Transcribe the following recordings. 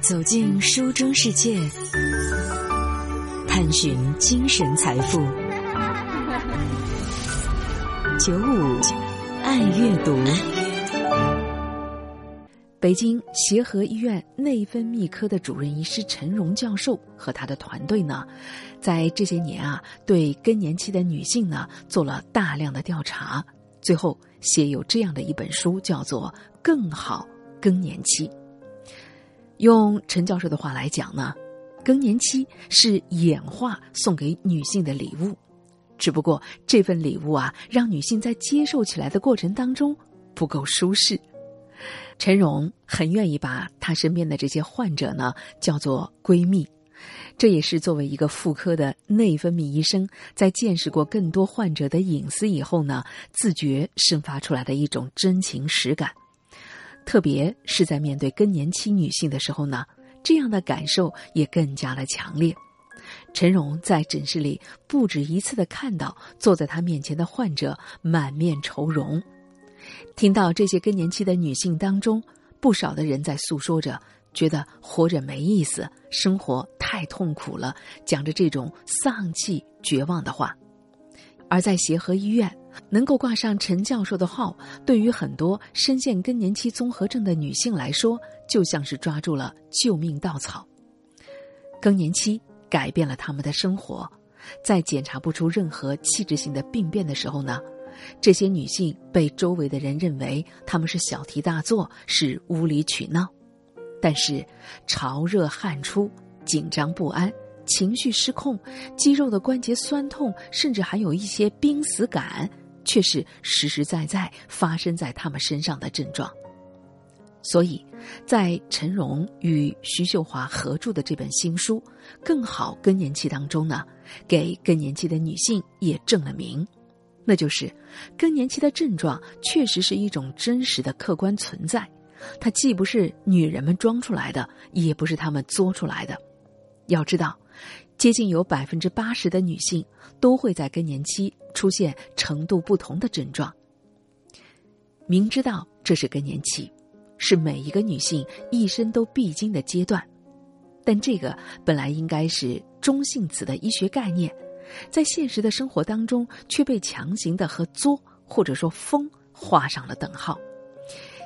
走进书中世界，探寻精神财富。九五爱阅读。北京协和医院内分泌科的主任医师陈荣教授和他的团队呢，在这些年啊，对更年期的女性呢做了大量的调查，最后写有这样的一本书，叫做《更好更年期》。用陈教授的话来讲呢，更年期是演化送给女性的礼物，只不过这份礼物啊，让女性在接受起来的过程当中不够舒适。陈荣很愿意把她身边的这些患者呢叫做闺蜜，这也是作为一个妇科的内分泌医生，在见识过更多患者的隐私以后呢，自觉生发出来的一种真情实感。特别是在面对更年期女性的时候呢，这样的感受也更加的强烈。陈荣在诊室里不止一次的看到坐在他面前的患者满面愁容。听到这些更年期的女性当中，不少的人在诉说着，觉得活着没意思，生活太痛苦了，讲着这种丧气、绝望的话。而在协和医院，能够挂上陈教授的号，对于很多深陷更年期综合症的女性来说，就像是抓住了救命稻草。更年期改变了他们的生活，在检查不出任何器质性的病变的时候呢？这些女性被周围的人认为她们是小题大做，是无理取闹。但是，潮热汗出、紧张不安、情绪失控、肌肉的关节酸痛，甚至还有一些濒死感，却是实实在在发生在他们身上的症状。所以，在陈荣与徐秀华合著的这本新书《更好更年期》当中呢，给更年期的女性也正了名。那就是，更年期的症状确实是一种真实的客观存在，它既不是女人们装出来的，也不是她们作出来的。要知道，接近有百分之八十的女性都会在更年期出现程度不同的症状。明知道这是更年期，是每一个女性一生都必经的阶段，但这个本来应该是中性词的医学概念。在现实的生活当中，却被强行的和作或者说疯画上了等号。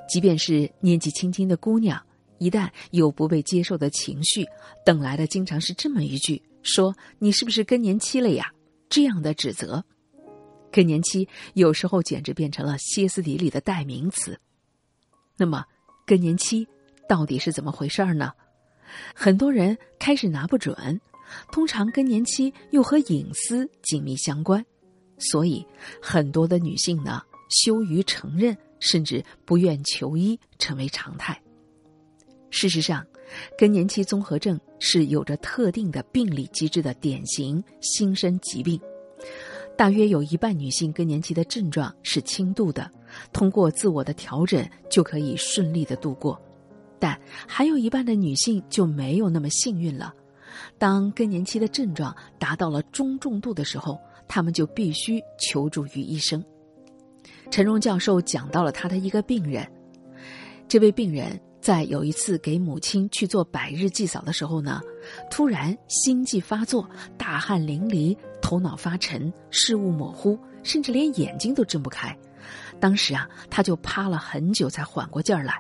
即便是年纪轻轻的姑娘，一旦有不被接受的情绪，等来的经常是这么一句：“说你是不是更年期了呀？”这样的指责，更年期有时候简直变成了歇斯底里的代名词。那么，更年期到底是怎么回事儿呢？很多人开始拿不准。通常更年期又和隐私紧密相关，所以很多的女性呢羞于承认，甚至不愿求医，成为常态。事实上，更年期综合症是有着特定的病理机制的典型新生疾病。大约有一半女性更年期的症状是轻度的，通过自我的调整就可以顺利的度过，但还有一半的女性就没有那么幸运了。当更年期的症状达到了中重度的时候，他们就必须求助于医生。陈荣教授讲到了他的一个病人，这位病人在有一次给母亲去做百日祭扫的时候呢，突然心悸发作，大汗淋漓，头脑发沉，视物模糊，甚至连眼睛都睁不开。当时啊，他就趴了很久才缓过劲儿来。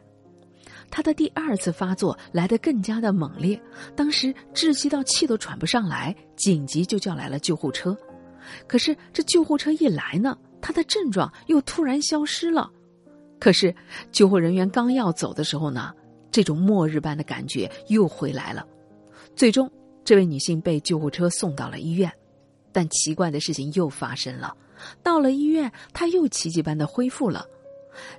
他的第二次发作来得更加的猛烈，当时窒息到气都喘不上来，紧急就叫来了救护车。可是这救护车一来呢，他的症状又突然消失了。可是救护人员刚要走的时候呢，这种末日般的感觉又回来了。最终，这位女性被救护车送到了医院，但奇怪的事情又发生了，到了医院，她又奇迹般的恢复了，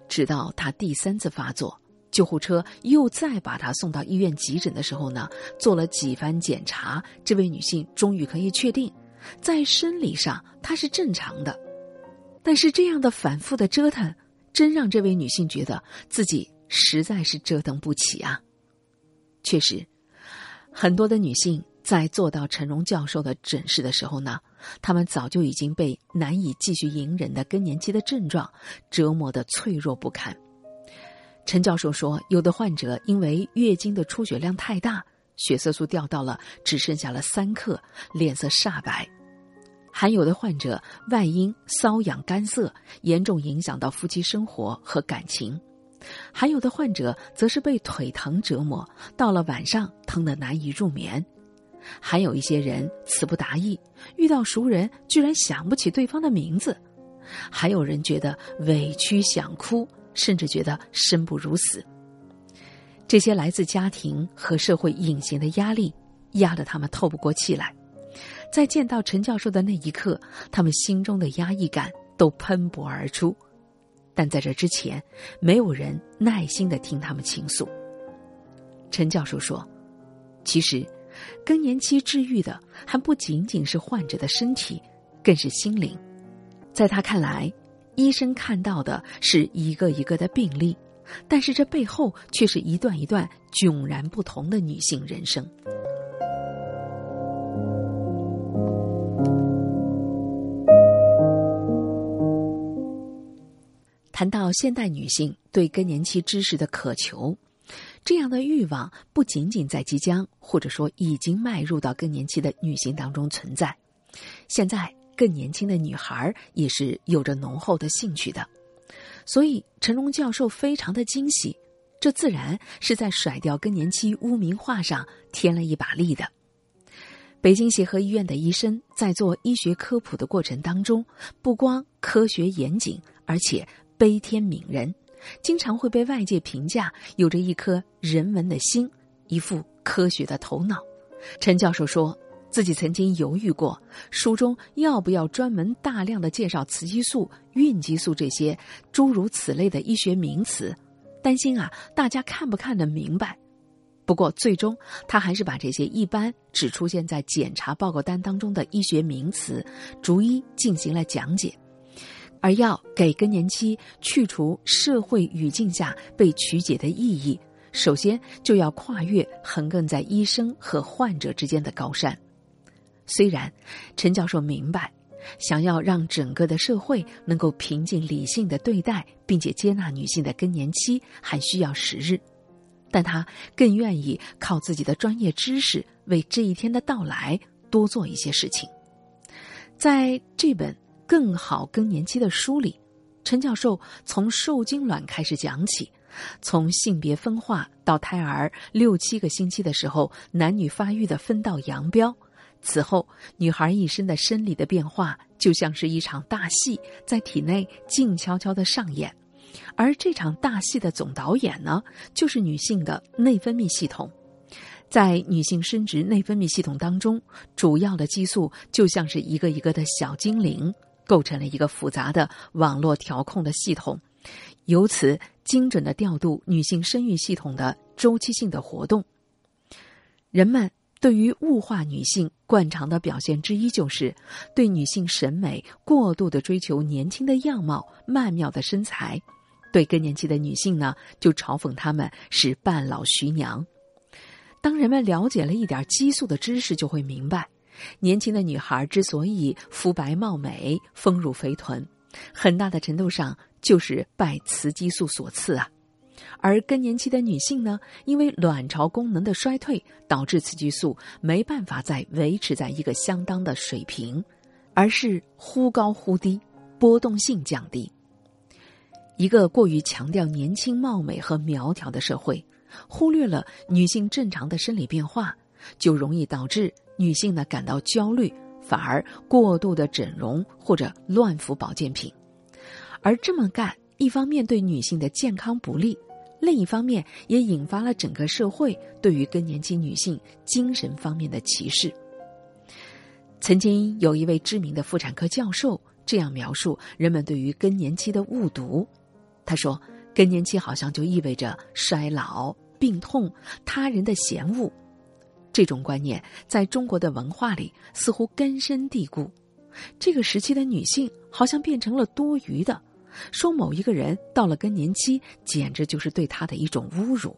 直到她第三次发作。救护车又再把她送到医院急诊的时候呢，做了几番检查，这位女性终于可以确定，在生理上她是正常的。但是这样的反复的折腾，真让这位女性觉得自己实在是折腾不起啊。确实，很多的女性在做到陈荣教授的诊室的时候呢，她们早就已经被难以继续隐忍的更年期的症状折磨得脆弱不堪。陈教授说，有的患者因为月经的出血量太大，血色素掉到了只剩下了三克，脸色煞白；还有的患者外阴瘙痒干涩，严重影响到夫妻生活和感情；还有的患者则是被腿疼折磨，到了晚上疼得难以入眠；还有一些人词不达意，遇到熟人居然想不起对方的名字；还有人觉得委屈想哭。甚至觉得生不如死。这些来自家庭和社会隐形的压力，压得他们透不过气来。在见到陈教授的那一刻，他们心中的压抑感都喷薄而出。但在这之前，没有人耐心的听他们倾诉。陈教授说：“其实，更年期治愈的还不仅仅是患者的身体，更是心灵。在他看来。”医生看到的是一个一个的病例，但是这背后却是一段一段迥然不同的女性人生。谈到现代女性对更年期知识的渴求，这样的欲望不仅仅在即将或者说已经迈入到更年期的女性当中存在，现在。更年轻的女孩儿也是有着浓厚的兴趣的，所以陈荣教授非常的惊喜，这自然是在甩掉更年期污名化上添了一把力的。北京协和医院的医生在做医学科普的过程当中，不光科学严谨，而且悲天悯人，经常会被外界评价有着一颗人文的心，一副科学的头脑。陈教授说。自己曾经犹豫过，书中要不要专门大量的介绍雌激素、孕激素这些诸如此类的医学名词，担心啊大家看不看得明白。不过最终他还是把这些一般只出现在检查报告单当中的医学名词，逐一进行了讲解。而要给更年期去除社会语境下被曲解的意义，首先就要跨越横亘在医生和患者之间的高山。虽然陈教授明白，想要让整个的社会能够平静理性的对待并且接纳女性的更年期还需要时日，但他更愿意靠自己的专业知识为这一天的到来多做一些事情。在这本《更好更年期》的梳理，陈教授从受精卵开始讲起，从性别分化到胎儿六七个星期的时候男女发育的分道扬镳。此后，女孩一生的生理的变化就像是一场大戏，在体内静悄悄的上演，而这场大戏的总导演呢，就是女性的内分泌系统。在女性生殖内分泌系统当中，主要的激素就像是一个一个的小精灵，构成了一个复杂的网络调控的系统，由此精准的调度女性生育系统的周期性的活动。人们。对于物化女性惯常的表现之一，就是对女性审美过度的追求年轻的样貌、曼妙的身材；对更年期的女性呢，就嘲讽她们是半老徐娘。当人们了解了一点激素的知识，就会明白，年轻的女孩之所以肤白貌美、丰乳肥臀，很大的程度上就是拜雌激素所赐啊。而更年期的女性呢，因为卵巢功能的衰退，导致雌激素没办法再维持在一个相当的水平，而是忽高忽低，波动性降低。一个过于强调年轻貌美和苗条的社会，忽略了女性正常的生理变化，就容易导致女性呢感到焦虑，反而过度的整容或者乱服保健品。而这么干，一方面对女性的健康不利。另一方面，也引发了整个社会对于更年期女性精神方面的歧视。曾经有一位知名的妇产科教授这样描述人们对于更年期的误读：他说，更年期好像就意味着衰老、病痛、他人的嫌恶。这种观念在中国的文化里似乎根深蒂固。这个时期的女性好像变成了多余的。说某一个人到了更年期，简直就是对他的一种侮辱。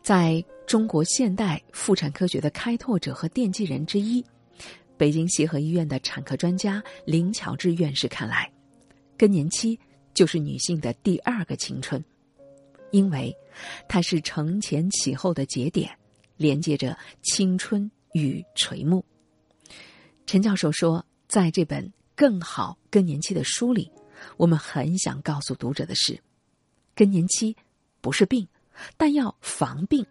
在中国现代妇产科学的开拓者和奠基人之一，北京协和医院的产科专家林乔治院士看来，更年期就是女性的第二个青春，因为它是承前启后的节点，连接着青春与垂暮。陈教授说，在这本《更好更年期》的书里，我们很想告诉读者的是，更年期不是病，但要防病。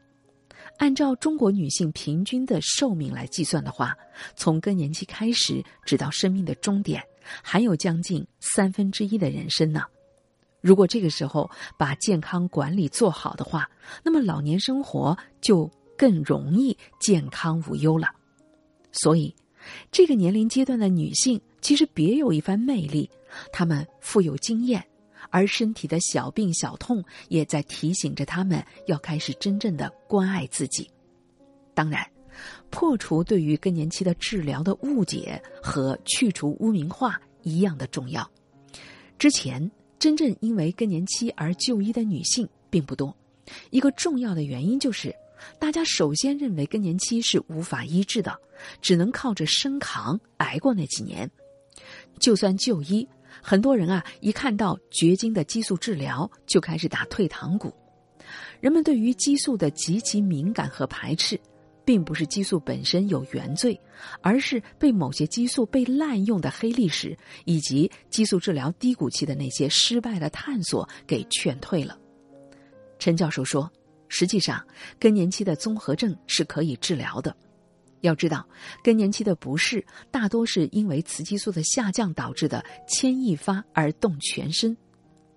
按照中国女性平均的寿命来计算的话，从更年期开始，直到生命的终点，还有将近三分之一的人生呢。如果这个时候把健康管理做好的话，那么老年生活就更容易健康无忧了。所以。这个年龄阶段的女性其实别有一番魅力，她们富有经验，而身体的小病小痛也在提醒着他们要开始真正的关爱自己。当然，破除对于更年期的治疗的误解和去除污名化一样的重要。之前真正因为更年期而就医的女性并不多，一个重要的原因就是。大家首先认为更年期是无法医治的，只能靠着生扛挨过那几年。就算就医，很多人啊一看到绝经的激素治疗就开始打退堂鼓。人们对于激素的极其敏感和排斥，并不是激素本身有原罪，而是被某些激素被滥用的黑历史以及激素治疗低谷期的那些失败的探索给劝退了。陈教授说。实际上，更年期的综合症是可以治疗的。要知道，更年期的不适大多是因为雌激素的下降导致的牵一发而动全身。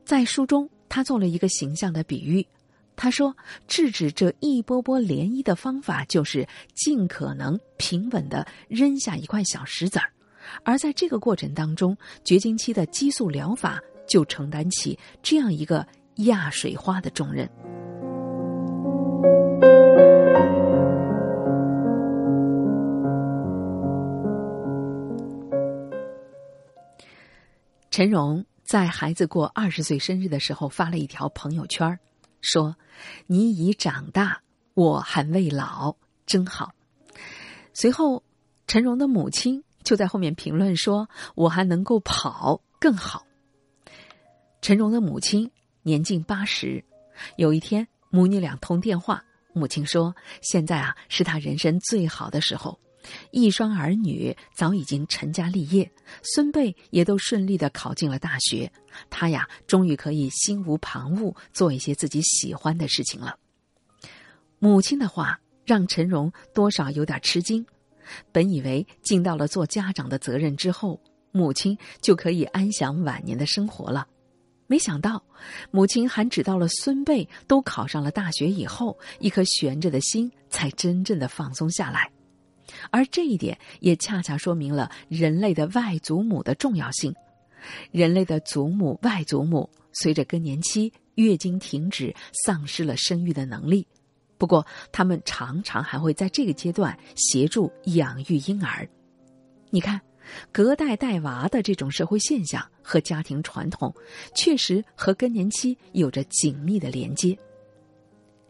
在书中，他做了一个形象的比喻，他说：“制止这一波波涟漪的方法，就是尽可能平稳的扔下一块小石子儿，而在这个过程当中，绝经期的激素疗法就承担起这样一个压水花的重任。”陈荣在孩子过二十岁生日的时候发了一条朋友圈说：“你已长大，我还未老，真好。”随后，陈荣的母亲就在后面评论说：“我还能够跑，更好。”陈荣的母亲年近八十，有一天母女俩通电话，母亲说：“现在啊，是他人生最好的时候。”一双儿女早已经成家立业，孙辈也都顺利的考进了大学，他呀，终于可以心无旁骛做一些自己喜欢的事情了。母亲的话让陈荣多少有点吃惊，本以为尽到了做家长的责任之后，母亲就可以安享晚年的生活了，没想到，母亲还只到了孙辈都考上了大学以后，一颗悬着的心才真正的放松下来。而这一点也恰恰说明了人类的外祖母的重要性。人类的祖母、外祖母随着更年期、月经停止，丧失了生育的能力。不过，他们常常还会在这个阶段协助养育婴儿。你看，隔代带娃的这种社会现象和家庭传统，确实和更年期有着紧密的连接。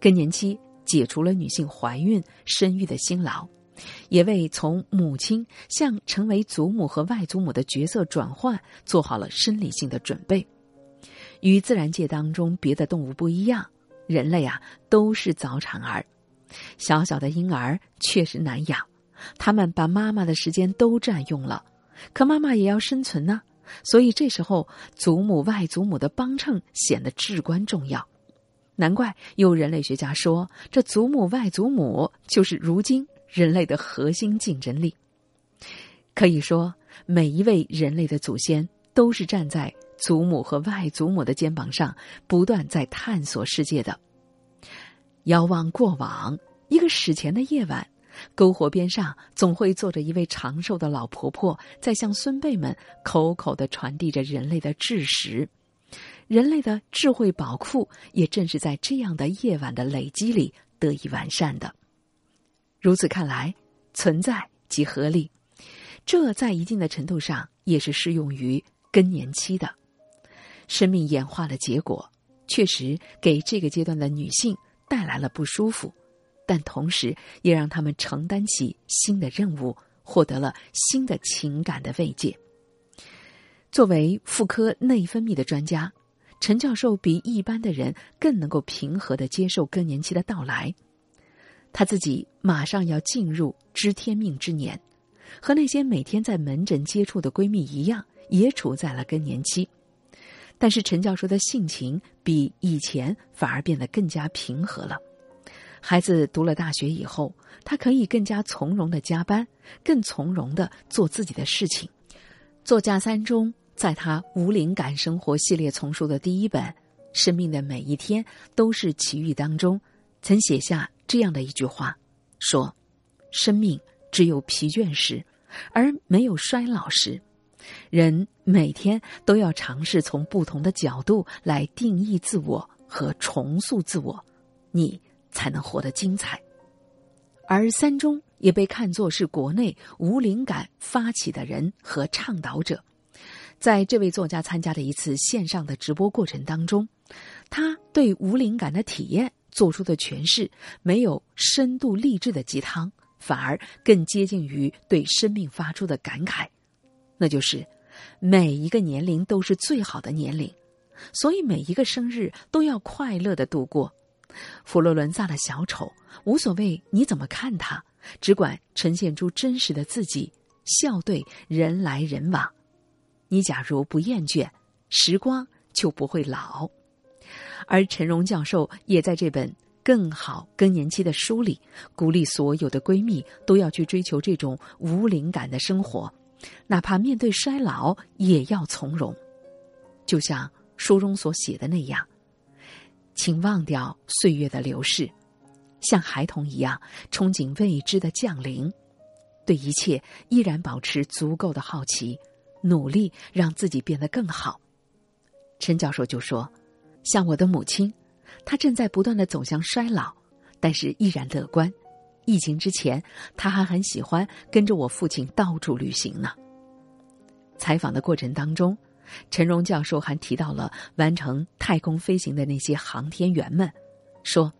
更年期解除了女性怀孕、生育的辛劳。也为从母亲向成为祖母和外祖母的角色转换做好了生理性的准备。与自然界当中别的动物不一样，人类啊都是早产儿。小小的婴儿确实难养，他们把妈妈的时间都占用了。可妈妈也要生存呢，所以这时候祖母、外祖母的帮衬显得至关重要。难怪有人类学家说，这祖母、外祖母就是如今。人类的核心竞争力，可以说，每一位人类的祖先都是站在祖母和外祖母的肩膀上，不断在探索世界的。遥望过往，一个史前的夜晚，篝火边上总会坐着一位长寿的老婆婆，在向孙辈们口口的传递着人类的知识。人类的智慧宝库，也正是在这样的夜晚的累积里得以完善的。如此看来，存在即合理，这在一定的程度上也是适用于更年期的。生命演化的结果，确实给这个阶段的女性带来了不舒服，但同时也让他们承担起新的任务，获得了新的情感的慰藉。作为妇科内分泌的专家，陈教授比一般的人更能够平和的接受更年期的到来。他自己马上要进入知天命之年，和那些每天在门诊接触的闺蜜一样，也处在了更年期。但是陈教授的性情比以前反而变得更加平和了。孩子读了大学以后，他可以更加从容的加班，更从容的做自己的事情。作家三中在他无灵感生活系列丛书的第一本《生命的每一天都是奇遇》当中，曾写下这样的一句话：说，生命只有疲倦时，而没有衰老时。人每天都要尝试从不同的角度来定义自我和重塑自我，你。才能活得精彩，而三中也被看作是国内无灵感发起的人和倡导者。在这位作家参加的一次线上的直播过程当中，他对无灵感的体验做出的诠释，没有深度励志的鸡汤，反而更接近于对生命发出的感慨，那就是每一个年龄都是最好的年龄，所以每一个生日都要快乐的度过。佛罗伦萨的小丑，无所谓你怎么看他，只管呈现出真实的自己，笑对人来人往。你假如不厌倦，时光就不会老。而陈荣教授也在这本《更好更年期》的书里，鼓励所有的闺蜜都要去追求这种无灵感的生活，哪怕面对衰老也要从容。就像书中所写的那样。请忘掉岁月的流逝，像孩童一样憧憬未知的降临，对一切依然保持足够的好奇，努力让自己变得更好。陈教授就说：“像我的母亲，她正在不断的走向衰老，但是依然乐观。疫情之前，她还很喜欢跟着我父亲到处旅行呢。”采访的过程当中。陈荣教授还提到了完成太空飞行的那些航天员们，说：“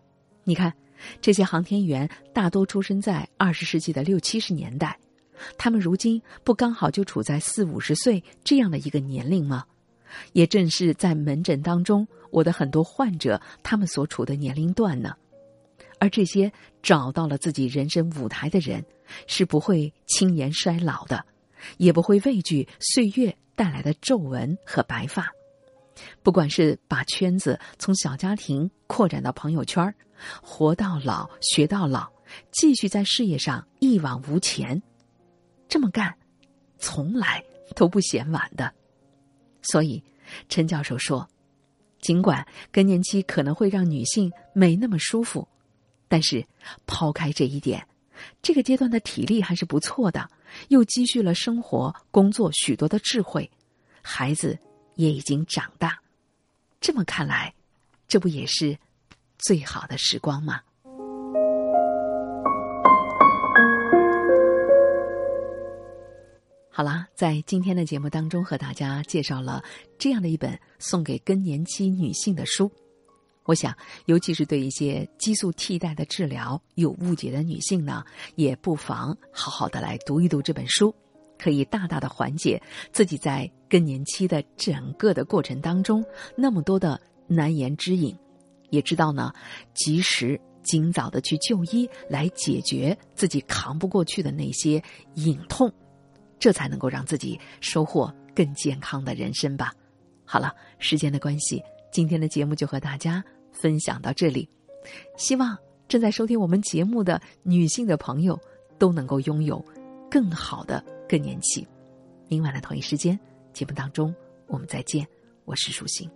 你看，这些航天员大多出生在二十世纪的六七十年代，他们如今不刚好就处在四五十岁这样的一个年龄吗？也正是在门诊当中，我的很多患者他们所处的年龄段呢。而这些找到了自己人生舞台的人，是不会轻言衰老的，也不会畏惧岁月。”带来的皱纹和白发，不管是把圈子从小家庭扩展到朋友圈活到老学到老，继续在事业上一往无前，这么干，从来都不嫌晚的。所以，陈教授说，尽管更年期可能会让女性没那么舒服，但是抛开这一点。这个阶段的体力还是不错的，又积蓄了生活、工作许多的智慧，孩子也已经长大。这么看来，这不也是最好的时光吗？好啦，在今天的节目当中，和大家介绍了这样的一本送给更年期女性的书。我想，尤其是对一些激素替代的治疗有误解的女性呢，也不妨好好的来读一读这本书，可以大大的缓解自己在更年期的整个的过程当中那么多的难言之隐，也知道呢，及时尽早的去就医来解决自己扛不过去的那些隐痛，这才能够让自己收获更健康的人生吧。好了，时间的关系。今天的节目就和大家分享到这里，希望正在收听我们节目的女性的朋友都能够拥有更好的更年期。明晚的同一时间，节目当中我们再见，我是舒心。